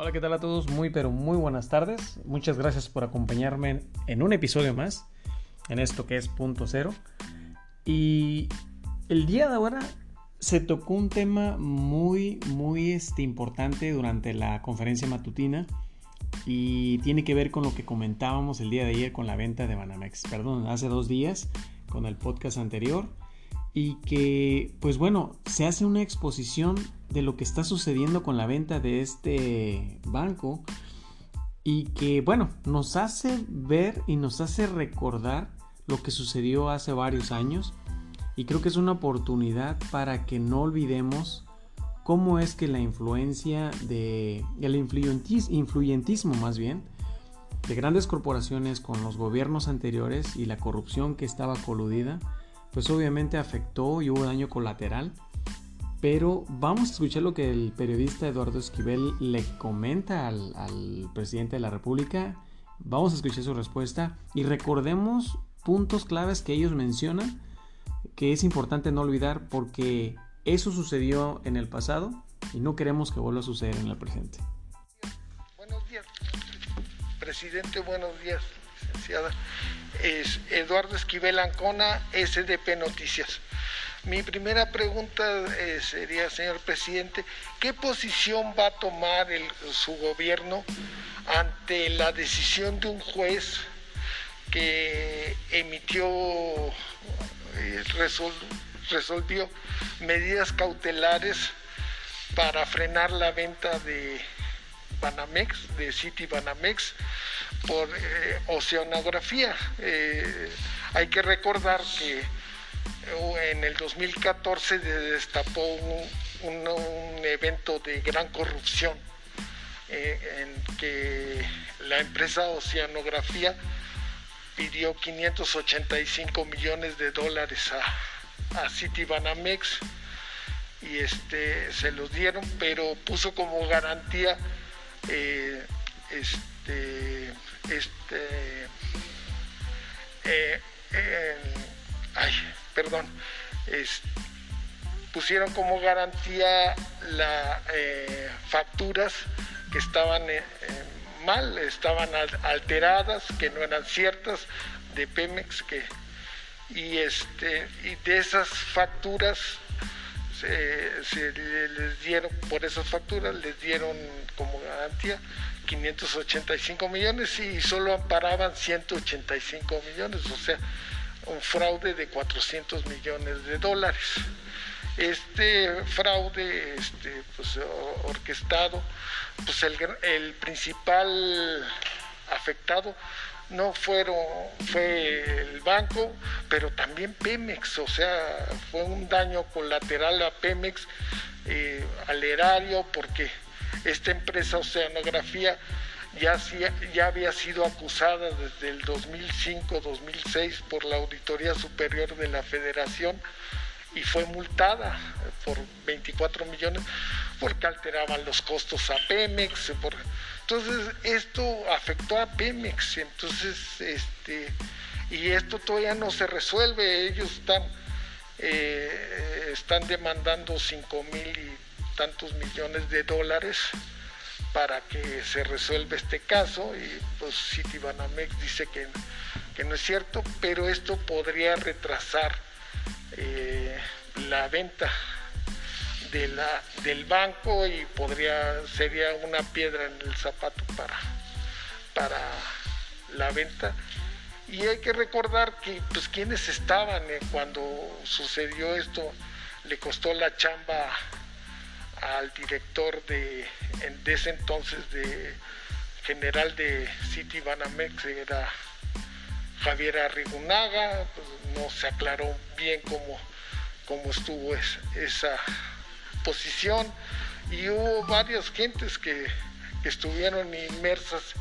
Hola, ¿qué tal a todos? Muy, pero muy buenas tardes. Muchas gracias por acompañarme en un episodio más, en esto que es punto cero. Y el día de ahora se tocó un tema muy, muy este, importante durante la conferencia matutina y tiene que ver con lo que comentábamos el día de ayer con la venta de Banamex. Perdón, hace dos días con el podcast anterior y que, pues bueno, se hace una exposición de lo que está sucediendo con la venta de este banco y que, bueno, nos hace ver y nos hace recordar lo que sucedió hace varios años. Y creo que es una oportunidad para que no olvidemos cómo es que la influencia de el influyentismo más bien de grandes corporaciones con los gobiernos anteriores y la corrupción que estaba coludida pues obviamente afectó y hubo daño colateral. Pero vamos a escuchar lo que el periodista Eduardo Esquivel le comenta al, presidente de la República. Vamos a escuchar su respuesta y recordemos puntos claves que ellos mencionan que es importante no olvidar porque eso sucedió en el pasado y no queremos que vuelva a suceder en el presente. Buenos días, presidente, buenos días, licenciada es Eduardo Esquivel Ancona, SDP Noticias. Mi primera pregunta eh, sería, señor presidente, ¿qué posición va a tomar su gobierno ante la decisión de un juez que emitió, eh, resolvió medidas cautelares para frenar la venta de Banamex, de City Banamex, por eh, oceanografía. Eh, hay que recordar que eh, en el 2014 se destapó un, evento de gran corrupción en que la empresa Oceanografía pidió 585 millones de dólares a, a Citibanamex y este, se los dieron, pero puso como garantía este, este, eh, ay, perdón, pusieron como garantía las eh, facturas que estaban eh, mal, estaban alteradas, que no eran ciertas de Pemex, que y este y de esas facturas se les dieron por esas facturas les dieron como garantía 585 millones y solo amparaban 185 millones, o sea, un fraude de 400 millones de dólares. Este fraude este, pues, orquestado, pues el, el principal afectado no fueron, fue el banco, pero también Pemex, o sea, fue un daño colateral a Pemex, eh, al erario, porque esta empresa Oceanografía ya, ya había sido acusada desde el 2005-2006 por la Auditoría Superior de la Federación y fue multada por 24 millones porque alteraban los costos a Pemex. entonces esto afectó a Pemex, entonces este y esto todavía no se resuelve. Ellos están eh, están demandando 5 mil y tantos millones de dólares para que se resuelva este caso y pues Citibanamex dice que, que no es cierto, pero esto podría retrasar eh, la venta de la, del banco y podría sería una piedra en el zapato para, para la venta. Y hay que recordar que pues quienes estaban eh, cuando sucedió esto le costó la chamba al director de, de ese entonces de general de City Banamex, era Javier Arrigunaga, pues, no se aclaró bien cómo, cómo estuvo esa posición. Y hubo varias gentes que, que, estuvieron inmersas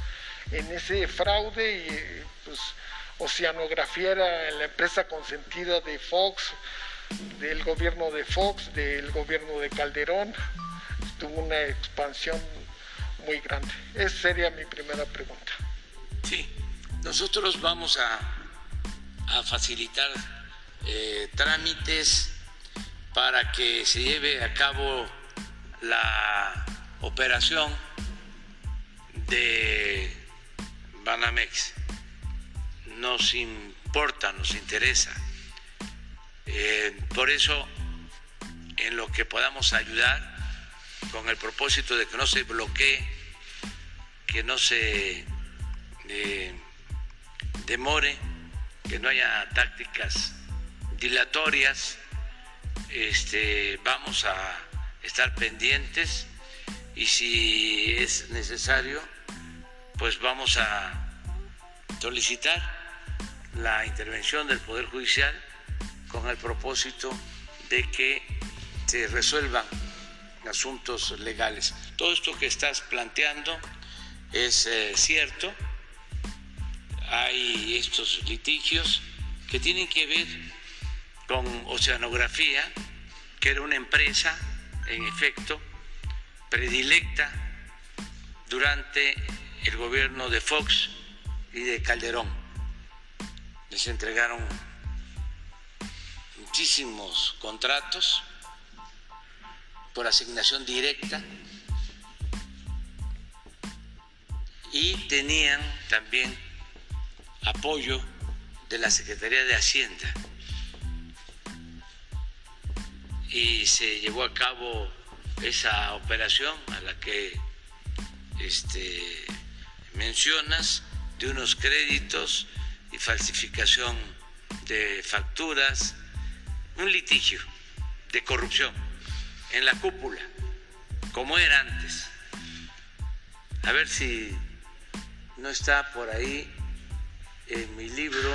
en ese fraude y pues Oceanografía era la empresa consentida de Fox, del gobierno de Fox, del gobierno de Calderón, tuvo una expansión muy grande. Esa sería mi primera pregunta. Sí, nosotros vamos a, a facilitar eh, trámites para que se lleve a cabo la operación de Banamex. Nos importa, nos interesa. Eh, por eso, en lo que podamos ayudar, con el propósito de que no se bloquee, que no se eh, demore, que no haya tácticas dilatorias, este, vamos a estar pendientes y si es necesario, pues vamos a solicitar la intervención del Poder Judicial con el propósito de que se resuelvan asuntos legales. Todo esto que estás planteando es eh, cierto. Hay estos litigios que tienen que ver con Oceanografía, que era una empresa, en efecto, predilecta durante el gobierno de Fox y de Calderón. Les entregaron muchísimos contratos por asignación directa y tenían también apoyo de la Secretaría de Hacienda. Y se llevó a cabo esa operación a la que este, mencionas de unos créditos y falsificación de facturas, un litigio de corrupción en la cúpula, como era antes. A ver si no está por ahí en mi libro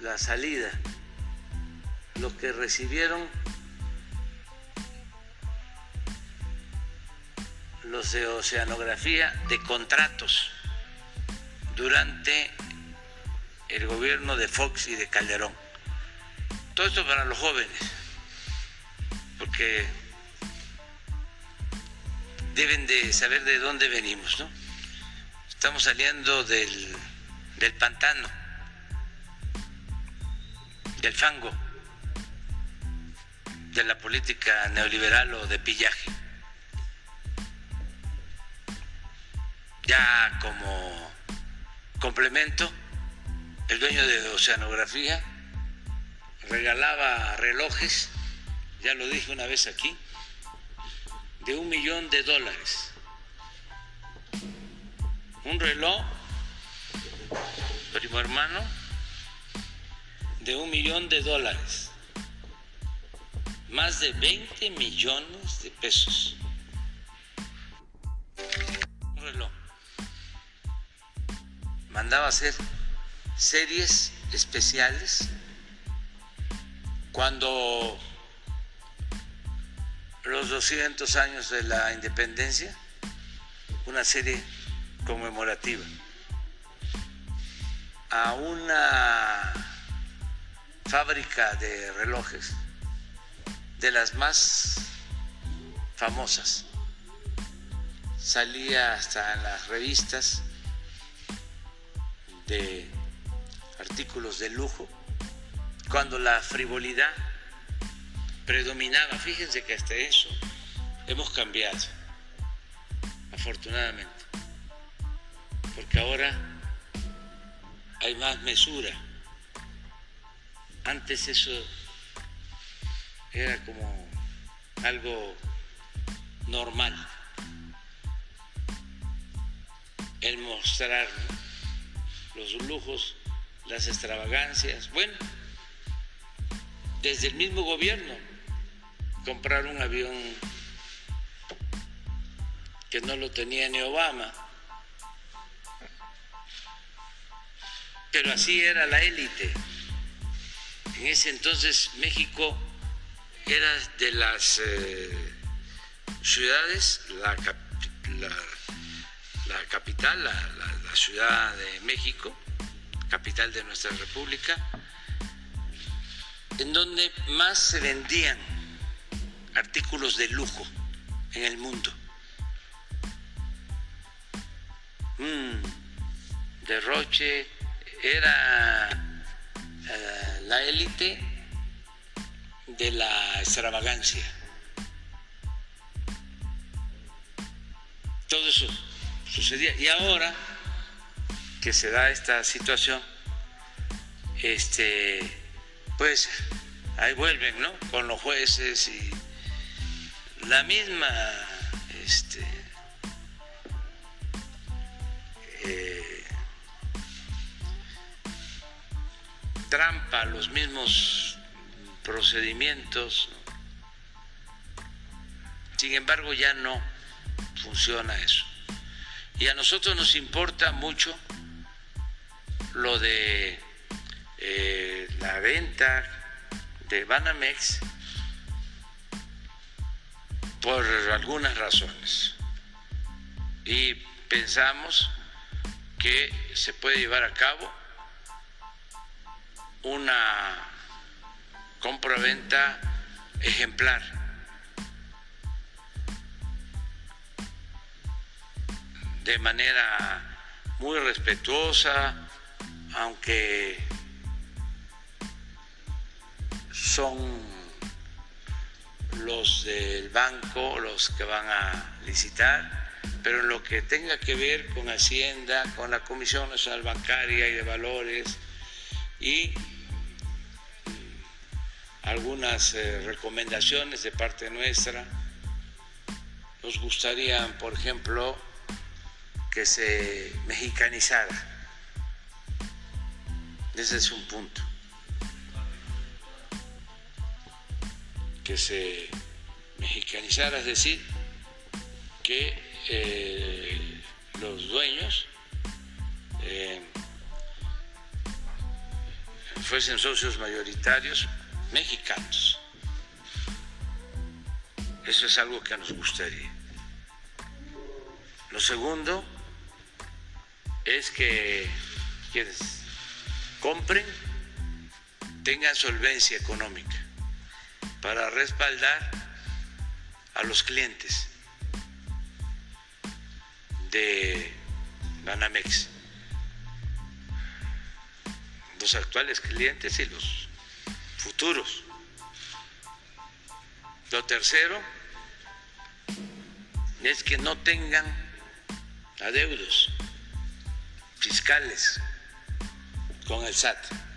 La salida, lo que recibieron los de oceanografía de contratos durante el gobierno de Fox y de Calderón. Todo esto para los jóvenes, porque deben de saber de dónde venimos, ¿no? Estamos saliendo del, del pantano, del fango, de la política neoliberal o de pillaje. Ya como complemento, el dueño de Oceanografía regalaba relojes, ya lo dije una vez aquí, de un millón de dólares. Un reloj, primo hermano, de un millón de dólares. Más de 20 millones de pesos. Un reloj mandaba hacer series especiales cuando los 200 años de la independencia, una serie conmemorativa a una fábrica de relojes de las más famosas. Salía hasta en las revistas de artículos de lujo, cuando la frivolidad predominaba. Fíjense que hasta eso hemos cambiado, afortunadamente, porque ahora hay más mesura. Antes eso era como algo normal, el mostrar los lujos, las extravagancias. Bueno, desde el mismo gobierno, comprar un avión que no lo tenía ni Obama. Pero así era la élite. En ese entonces México era de las eh, ciudades, la, capital, la Ciudad de México, capital de nuestra República, en donde más se vendían artículos de lujo en el mundo. Un derroche era eh, la élite de la extravagancia. todo eso sucedía. Y ahora que se da esta situación, este, pues ahí vuelven, ¿no? Con los jueces y la misma, este, eh, trampa, los mismos procedimientos. Sin embargo, ya no funciona eso. Y a nosotros nos importa mucho lo de eh, la venta de Banamex por algunas razones. Y pensamos que se puede llevar a cabo una compra-venta ejemplar. de manera muy respetuosa, aunque son los del banco los que van a licitar, pero lo que tenga que ver con Hacienda, con la Comisión Nacional Bancaria y de Valores y algunas eh, recomendaciones de parte nuestra, nos gustaría, por ejemplo, que se mexicanizara. Ese es un punto. Que se mexicanizara, es decir, que eh, los dueños eh, fuesen socios mayoritarios mexicanos. Eso es algo que nos gustaría. Lo segundo es que quienes compren tengan solvencia económica para respaldar a los clientes de Banamex, los actuales clientes y los futuros. Lo tercero es que no tengan adeudos fiscales con el SAT.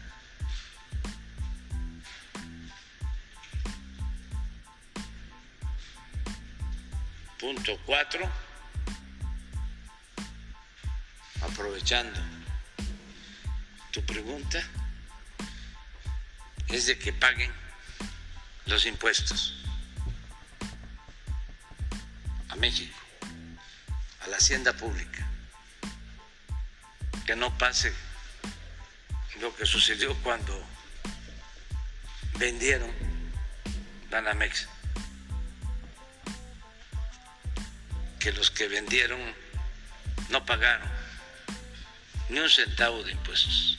Punto cuatro, aprovechando tu pregunta, es de que paguen los impuestos a México, a la hacienda pública que no pase lo que sucedió cuando vendieron Danamex. Que los que vendieron no pagaron ni un centavo de impuestos.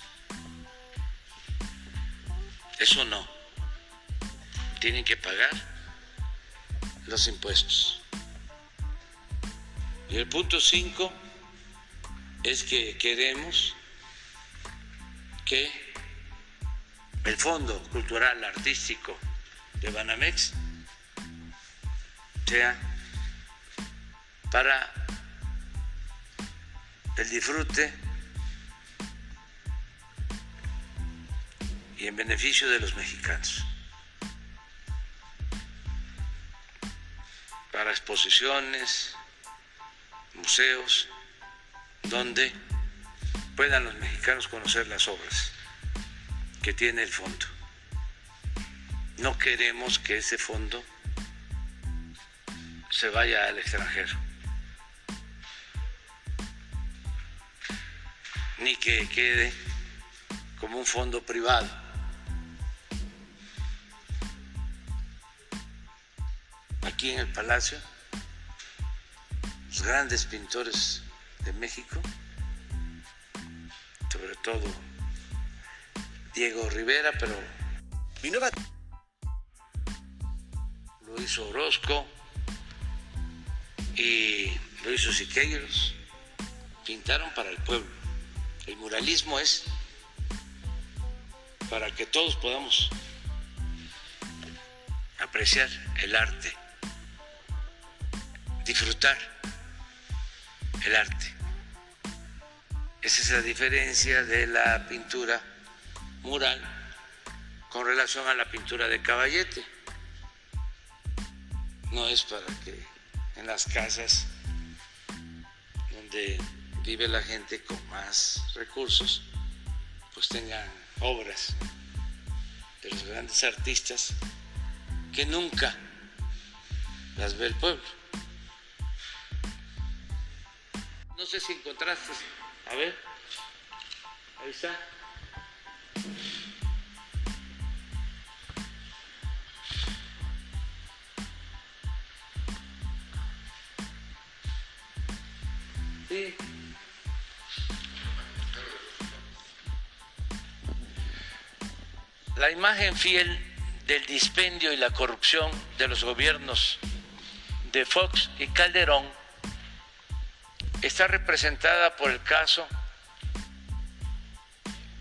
Eso no. Tienen que pagar los impuestos. Y el punto 5 es que queremos que el Fondo Cultural Artístico de Banamex sea para el disfrute y en beneficio de los mexicanos. Para exposiciones, museos, donde puedan los mexicanos conocer las obras que tiene el fondo. No queremos que ese fondo se vaya al extranjero, ni que quede como un fondo privado. Aquí en el Palacio, los grandes pintores de México, sobre todo Diego Rivera, pero mi nueva lo hizo Orozco y lo hizo Siqueiros, pintaron para el pueblo. El muralismo es para que todos podamos apreciar el arte, disfrutar el arte. Esa es la diferencia de la pintura mural con relación a la pintura de caballete. No es para que en las casas donde vive la gente con más recursos, pues tengan obras de los grandes artistas que nunca las ve el pueblo. No sé si encontraste, a ver, ahí está. Sí. La imagen fiel del dispendio y la corrupción de los gobiernos de Fox y Calderón está representada por el caso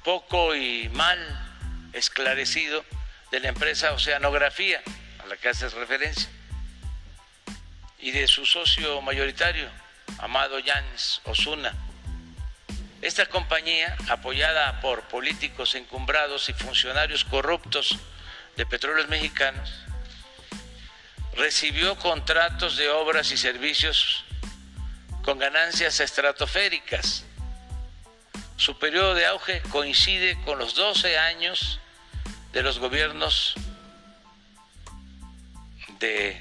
poco y mal esclarecido de la empresa Oceanografía, a la que haces referencia, y de su socio mayoritario, Amado Yanes Osuna. Esta compañía, apoyada por políticos encumbrados y funcionarios corruptos de petróleos mexicanos, recibió contratos de obras y servicios con ganancias estratosféricas. Su periodo de auge coincide con los 12 años de los gobiernos de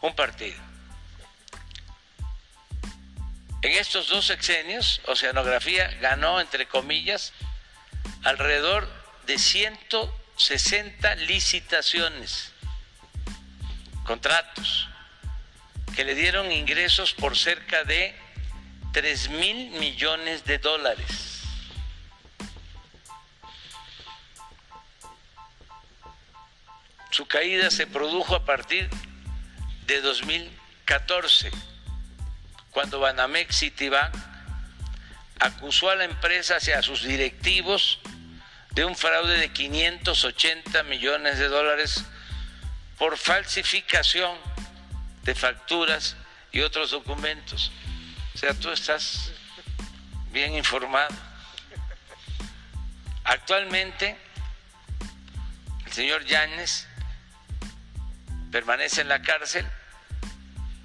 un partido. En estos dos sexenios, Oceanografía ganó, entre comillas, alrededor de 160 licitaciones, contratos, que le dieron ingresos por cerca de 3 mil millones de dólares. Su caída se produjo a partir de 2014, cuando Banamex Citibank acusó a la empresa y a sus directivos de un fraude de 580 millones de dólares por falsificación de facturas y otros documentos. O sea, tú estás bien informado. Actualmente, el señor Yáñez permanece en la cárcel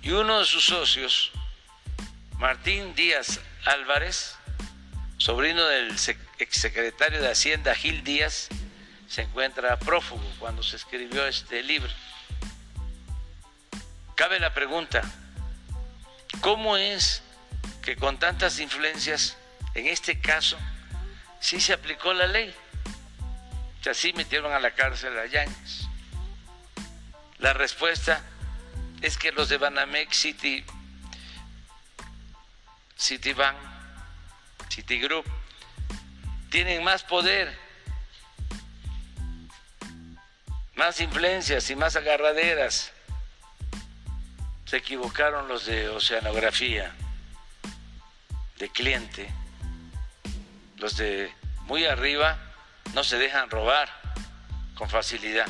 y uno de sus socios, Martín Díaz Álvarez, sobrino del exsecretario de Hacienda Gil Díaz, se encuentra prófugo cuando se escribió este libro. Cabe la pregunta, ¿cómo es que con tantas influencias, en este caso, sí se aplicó la ley? O sea, sí metieron a la cárcel a Yáñez. La respuesta es que los de Banamex City, Citibank, Citigroup, tienen más poder, más influencias y más agarraderas. Se equivocaron los de oceanografía, de cliente. Los de muy arriba no se dejan robar con facilidad.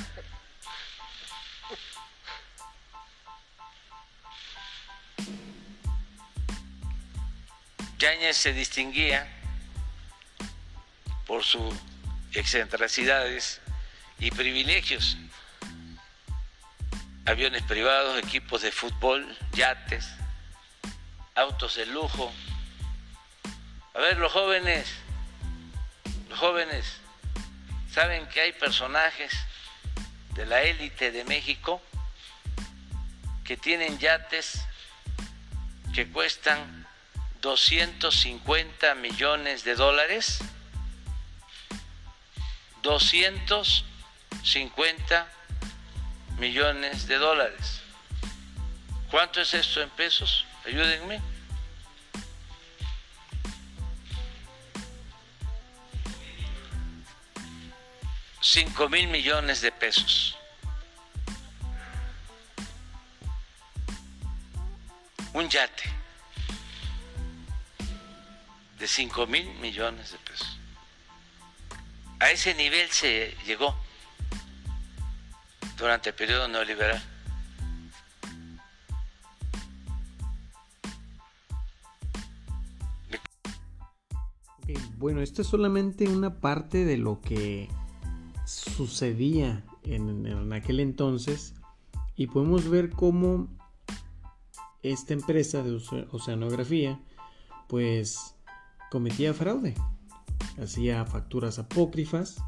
Yáñez se distinguía por sus excentricidades y privilegios. Aviones privados, equipos de fútbol, yates, autos de lujo. A ver, los jóvenes, los jóvenes, ¿saben que hay personajes de la élite de México que tienen yates que cuestan 250 millones de dólares? 250 millones de dólares. ¿Cuánto es esto en pesos? Ayúdenme. Cinco mil millones de pesos. Un yate de cinco mil millones de pesos. A ese nivel se llegó durante el periodo neoliberal. Bueno, esto es solamente una parte de lo que sucedía en aquel entonces y podemos ver cómo esta empresa de oceanografía pues cometía fraude, hacía facturas apócrifas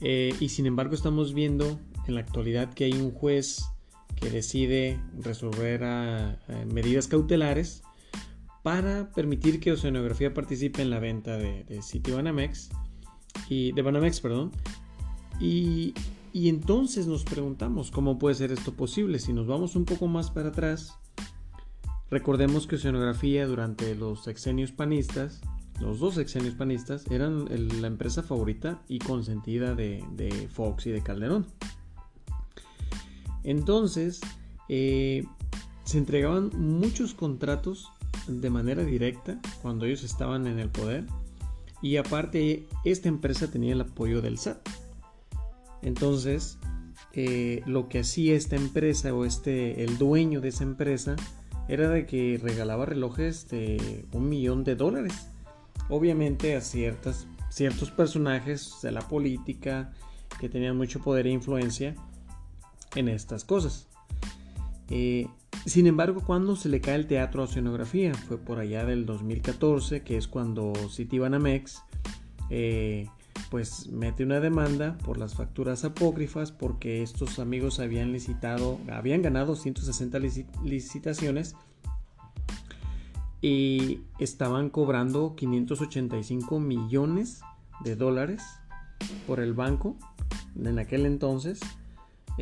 eh, y sin embargo estamos viendo en la actualidad que hay un juez que decide resolver medidas cautelares para permitir que Oceanografía participe en la venta de, de City Banamex y de Banamex, perdón. Y entonces nos preguntamos cómo puede ser esto posible. Si nos vamos un poco más para atrás, recordemos que Oceanografía durante los sexenios panistas, los dos sexenios panistas, eran la empresa favorita y consentida de, Fox y de Calderón. Entonces, eh, se entregaban muchos contratos de manera directa cuando ellos estaban en el poder. Y aparte, esta empresa tenía el apoyo del SAT. Entonces, eh, lo que hacía esta empresa o este, el dueño de esa empresa era de que regalaba relojes de un millón de dólares. Obviamente a ciertas, ciertos personajes de la política que tenían mucho poder e influencia en estas cosas. Eh, sin embargo, cuando se le cae el teatro a oceanografía, fue por allá del 2014, que es cuando Citibanamex eh, pues mete una demanda por las facturas apócrifas porque estos amigos habían licitado, habían ganado 160 licitaciones y estaban cobrando 585 millones de dólares por el banco en aquel entonces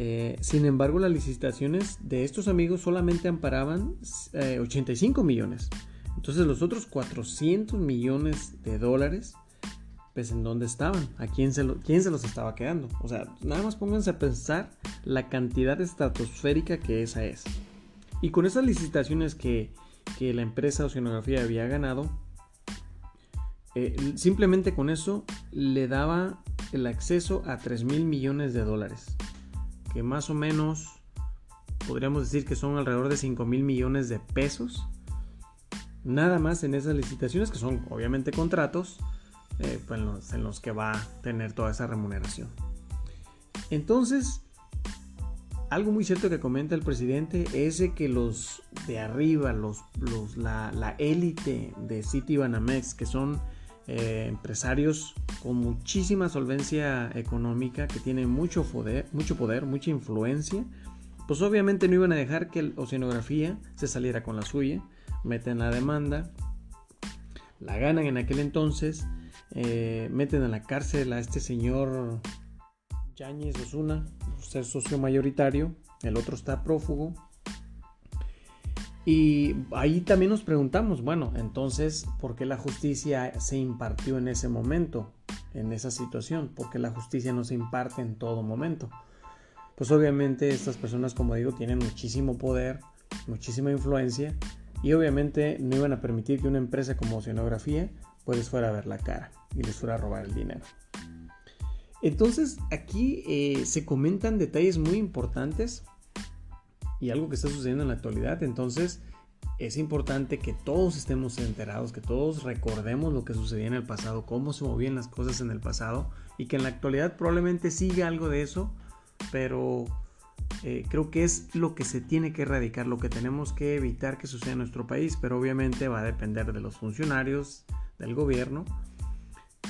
eh, sin embargo, las licitaciones de estos amigos solamente amparaban 85 eh, millones. Entonces los otros 400 millones de dólares, pues en dónde estaban, a quién se, quién se los estaba quedando. O sea, nada más pónganse a pensar la cantidad estratosférica que esa es. Y con esas licitaciones que, que la empresa Oceanografía había ganado, eh, simplemente con eso le daba el acceso a 3 mil millones de dólares que más o menos podríamos decir que son alrededor de 5 mil millones de pesos. Nada más en esas licitaciones, que son obviamente contratos, eh, pues en, los, que va a tener toda esa remuneración. Entonces, algo muy cierto que comenta el presidente es que los de arriba, los, la élite de City Banamex, que son eh, empresarios con muchísima solvencia económica, que tienen mucho poder, mucho poder, mucha influencia, pues obviamente no iban a dejar que la Oceanografía se saliera con la suya, meten la demanda, la ganan en aquel entonces, eh, meten a la cárcel a este señor Yáñez Osuna, ser socio mayoritario, el otro está prófugo, y ahí también nos preguntamos, bueno, entonces, ¿por qué la justicia se impartió en ese momento, en esa situación? ¿Por qué la justicia no se imparte en todo momento? Pues obviamente estas personas, como digo, tienen muchísimo poder, muchísima influencia y obviamente no iban a permitir que una empresa como Oceanografía pues les fuera a ver la cara y les fuera a robar el dinero. Entonces aquí eh, se comentan detalles muy importantes y algo que está sucediendo en la actualidad. Entonces es importante que todos estemos enterados, que todos recordemos lo que sucedía en el pasado, cómo se movían las cosas en el pasado y que en la actualidad probablemente siga algo de eso, pero eh, creo que es lo que se tiene que erradicar, lo que tenemos que evitar que suceda en nuestro país, pero obviamente va a depender de los funcionarios, del gobierno,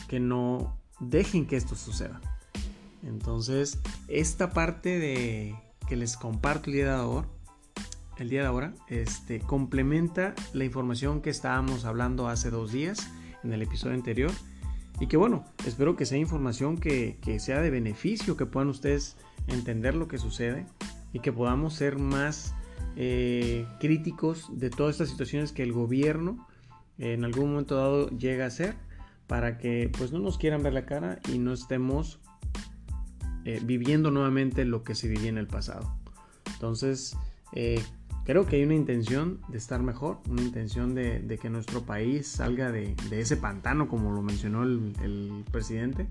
que no dejen que esto suceda. Entonces, esta parte de que les comparto el día de ahora, el día de ahora, este, complementa la información que estábamos hablando hace dos días en el episodio anterior. Y que bueno, espero que sea información que, sea de beneficio, que puedan ustedes entender lo que sucede y que podamos ser más eh, críticos de todas estas situaciones que el gobierno en algún momento dado llega a hacer para que pues no nos quieran ver la cara y no estemos eh, viviendo nuevamente lo que se vivía en el pasado. Entonces, eh, creo que hay una intención de estar mejor, una intención de, que nuestro país salga de, ese pantano, como lo mencionó el, presidente.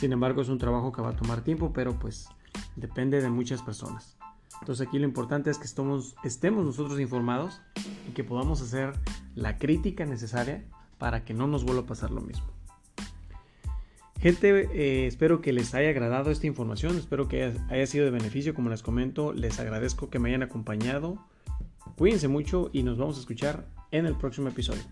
Sin embargo, es un trabajo que va a tomar tiempo, pero pues depende de muchas personas. Entonces aquí lo importante es que estemos, estemos nosotros informados y que podamos hacer la crítica necesaria para que no nos vuelva a pasar lo mismo. Gente, eh, espero que les haya agradado esta información, espero que haya, sido de beneficio, como les comento, les agradezco que me hayan acompañado, cuídense mucho y nos vamos a escuchar en el próximo episodio.